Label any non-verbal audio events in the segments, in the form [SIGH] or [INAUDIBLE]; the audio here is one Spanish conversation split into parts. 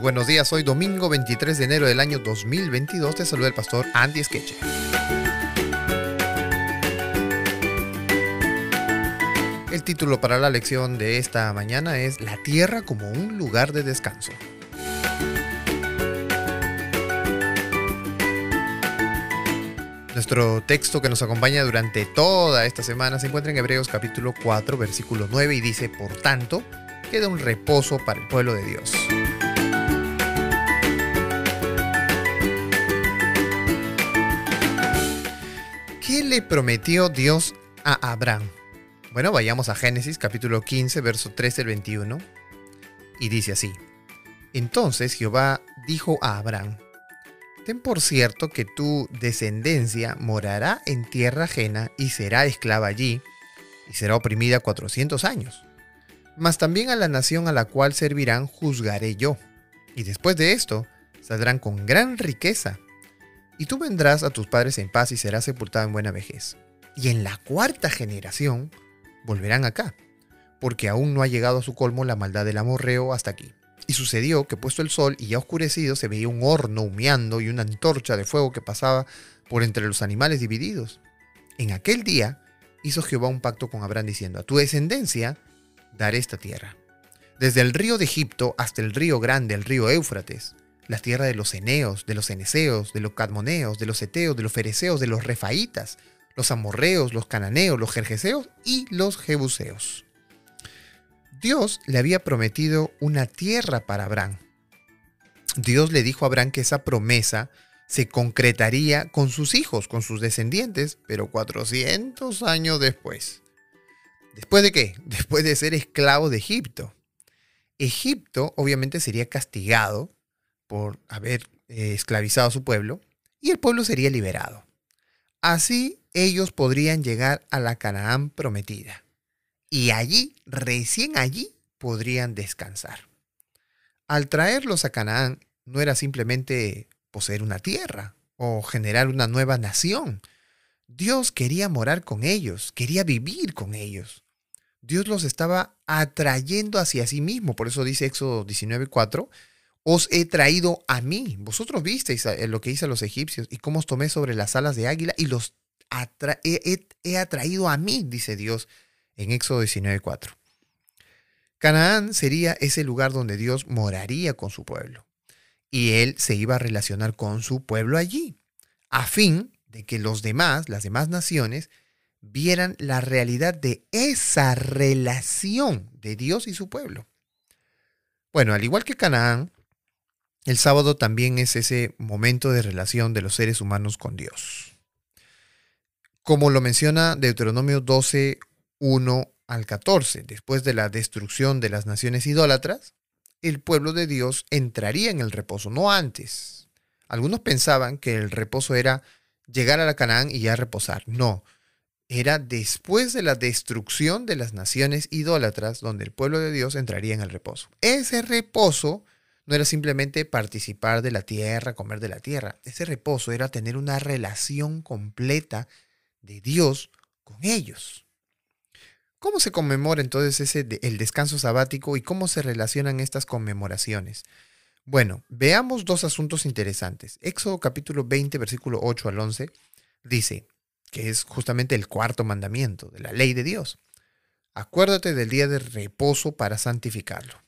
Buenos días, hoy domingo 23 de enero del año 2022. Te saluda el pastor Andy Skeche. El título para la lección de esta mañana es La tierra como un lugar de descanso. Nuestro texto que nos acompaña durante toda esta semana se encuentra en Hebreos capítulo 4, versículo 9 y dice, por tanto, queda un reposo para el pueblo de Dios. Prometió Dios a Abraham? Bueno, vayamos a Génesis capítulo 15, verso 13 al 21. Y dice así. Entonces Jehová dijo a Abraham, Ten por cierto que tu descendencia morará en tierra ajena y será esclava allí, y será oprimida cuatrocientos años. Mas también a la nación a la cual servirán juzgaré yo, y después de esto saldrán con gran riqueza y tú vendrás a tus padres en paz y serás sepultado en buena vejez. Y en la cuarta generación volverán acá, porque aún no ha llegado a su colmo la maldad del amorreo hasta aquí. Y sucedió que puesto el sol y ya oscurecido se veía un horno humeando y una antorcha de fuego que pasaba por entre los animales divididos. En aquel día hizo Jehová un pacto con Abraham diciendo, a tu descendencia daré esta tierra, desde el río de Egipto hasta el río grande, el río Éufrates, la tierra de los eneos, de los eneseos, de los cadmoneos, de los eteos, de los fereceos, de los refaitas, los amorreos, los cananeos, los jerjeseos y los jebuseos. Dios le había prometido una tierra para Abraham. Dios le dijo a Abraham que esa promesa se concretaría con sus hijos, con sus descendientes, pero 400 años después. ¿Después de qué? Después de ser esclavo de Egipto. Egipto obviamente sería castigado por haber eh, esclavizado a su pueblo, y el pueblo sería liberado. Así ellos podrían llegar a la Canaán prometida. Y allí, recién allí, podrían descansar. Al traerlos a Canaán, no era simplemente poseer una tierra o generar una nueva nación. Dios quería morar con ellos, quería vivir con ellos. Dios los estaba atrayendo hacia sí mismo. Por eso dice Éxodo 19:4, os he traído a mí. Vosotros visteis lo que hice a los egipcios y cómo os tomé sobre las alas de águila y los he, atraído a mí, dice Dios en Éxodo 19:4. Canaán sería ese lugar donde Dios moraría con su pueblo y él se iba a relacionar con su pueblo allí, a fin de que los demás, las demás naciones, vieran la realidad de esa relación de Dios y su pueblo. Bueno, al igual que Canaán, el sábado también es ese momento de relación de los seres humanos con Dios. Como lo menciona Deuteronomio 12, 1 al 14, después de la destrucción de las naciones idólatras, el pueblo de Dios entraría en el reposo, no antes. Algunos pensaban que el reposo era llegar a la Canaán y ya reposar. No, era después de la destrucción de las naciones idólatras donde el pueblo de Dios entraría en el reposo. Ese reposo no era simplemente participar de la tierra, comer de la tierra. Ese reposo era tener una relación completa de Dios con ellos. ¿Cómo se conmemora entonces ese, el descanso sabático y cómo se relacionan estas conmemoraciones? Bueno, veamos dos asuntos interesantes. Éxodo capítulo 20, versículo 8 al 11, dice, que es justamente el cuarto mandamiento de la ley de Dios. Acuérdate del día de reposo para santificarlo.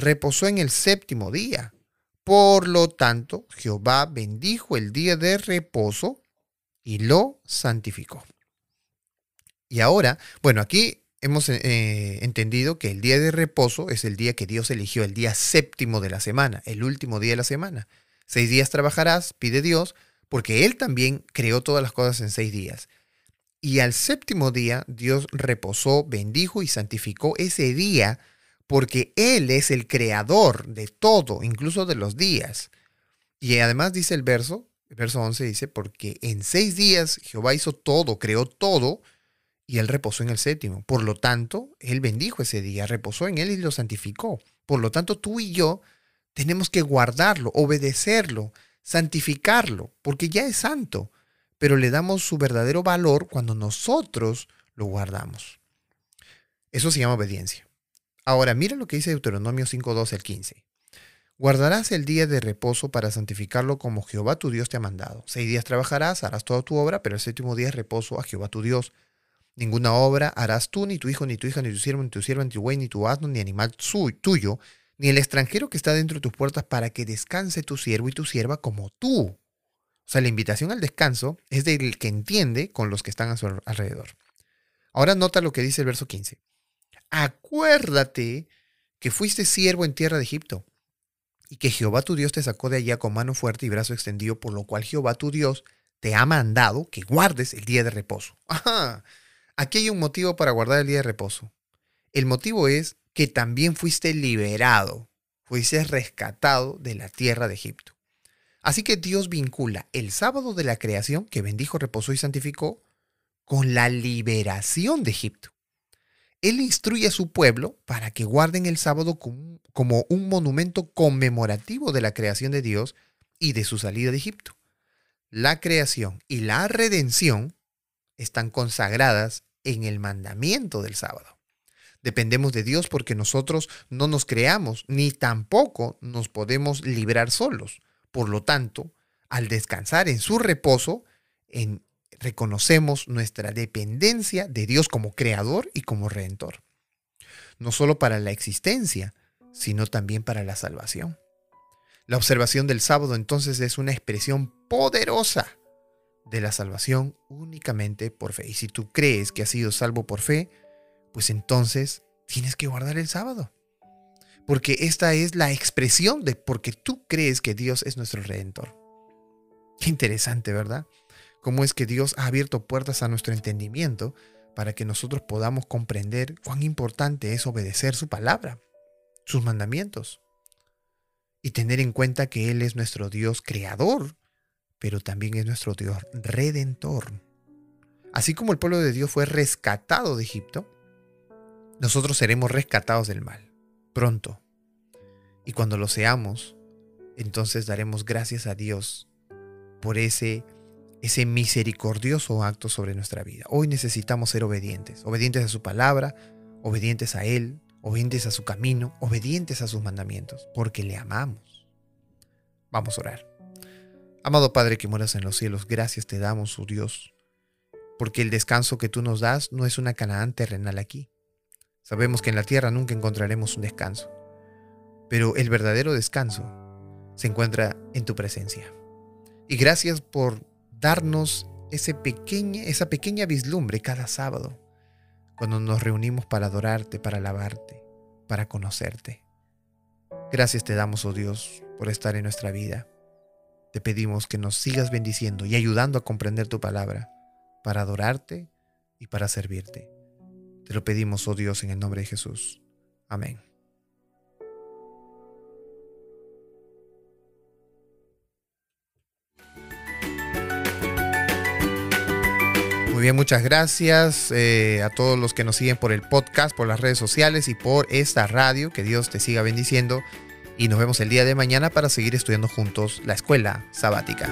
reposó en el séptimo día. Por lo tanto, Jehová bendijo el día de reposo y lo santificó. Y ahora, bueno, aquí hemos eh, entendido que el día de reposo es el día que Dios eligió, el día séptimo de la semana, el último día de la semana. Seis días trabajarás, pide Dios, porque Él también creó todas las cosas en seis días. Y al séptimo día Dios reposó, bendijo y santificó ese día porque Él es el creador de todo, incluso de los días. Y además dice el verso, el verso 11 dice, porque en seis días Jehová hizo todo, creó todo, y él reposó en el séptimo. Por lo tanto, él bendijo ese día, reposó en él y lo santificó. Por lo tanto, tú y yo tenemos que guardarlo, obedecerlo, santificarlo, porque ya es santo, pero le damos su verdadero valor cuando nosotros lo guardamos. Eso se llama obediencia. Ahora, mira lo que dice Deuteronomio 5.12 al 15. Guardarás el día de reposo para santificarlo como Jehová tu Dios te ha mandado. Seis días trabajarás, harás toda tu obra, pero el séptimo día es reposo a Jehová tu Dios. Ninguna obra harás tú, ni tu hijo, ni tu hija, ni tu siervo, ni tu sierva, ni tu buey, ni tu asno, ni animal tuyo, ni el extranjero que está dentro de tus puertas, para que descanse tu siervo y tu sierva como tú. O sea, la invitación al descanso es del que entiende con los que están a su alrededor. Ahora nota lo que dice el verso 15. Acuérdate que fuiste siervo en tierra de Egipto y que Jehová tu Dios te sacó de allá con mano fuerte y brazo extendido, por lo cual Jehová tu Dios te ha mandado que guardes el día de reposo. [LAUGHS] Aquí hay un motivo para guardar el día de reposo. El motivo es que también fuiste liberado, fuiste rescatado de la tierra de Egipto. Así que Dios vincula el sábado de la creación, que bendijo, reposó y santificó, con la liberación de Egipto. Él instruye a su pueblo para que guarden el sábado como un monumento conmemorativo de la creación de Dios y de su salida de Egipto. La creación y la redención están consagradas en el mandamiento del sábado. Dependemos de Dios porque nosotros no nos creamos ni tampoco nos podemos librar solos. Por lo tanto, al descansar en su reposo, en, reconocemos nuestra dependencia de Dios como creador y como redentor. No solo para la existencia, sino también para la salvación. La observación del sábado entonces es una expresión poderosa de la salvación únicamente por fe. Y si tú crees que has sido salvo por fe, pues entonces tienes que guardar el sábado. Porque esta es la expresión de porque tú crees que Dios es nuestro redentor. Qué interesante, ¿verdad? Cómo es que Dios ha abierto puertas a nuestro entendimiento para que nosotros podamos comprender cuán importante es obedecer su palabra, sus mandamientos, y tener en cuenta que Él es nuestro Dios creador, pero también es nuestro Dios redentor. Así como el pueblo de Dios fue rescatado de Egipto, nosotros seremos rescatados del mal, pronto. Y cuando lo seamos, entonces daremos gracias a Dios por ese ese misericordioso acto sobre nuestra vida. Hoy necesitamos ser obedientes, obedientes a su palabra, obedientes a Él, obedientes a su camino, obedientes a sus mandamientos, porque le amamos. Vamos a orar. Amado Padre que moras en los cielos, gracias te damos, oh Dios, porque el descanso que tú nos das no es una Canaán terrenal aquí. Sabemos que en la tierra nunca encontraremos un descanso, pero el verdadero descanso se encuentra en tu presencia. Y gracias por darnos ese pequeña, esa pequeña vislumbre cada sábado, cuando nos reunimos para adorarte, para alabarte, para conocerte. Gracias te damos, oh Dios, por estar en nuestra vida. Te pedimos que nos sigas bendiciendo y ayudando a comprender tu palabra, para adorarte y para servirte. Te lo pedimos, oh Dios, en el nombre de Jesús. Amén. Muy bien, muchas gracias eh, a todos los que nos siguen por el podcast, por las redes sociales y por esta radio. Que Dios te siga bendiciendo. Y nos vemos el día de mañana para seguir estudiando juntos la escuela sabática.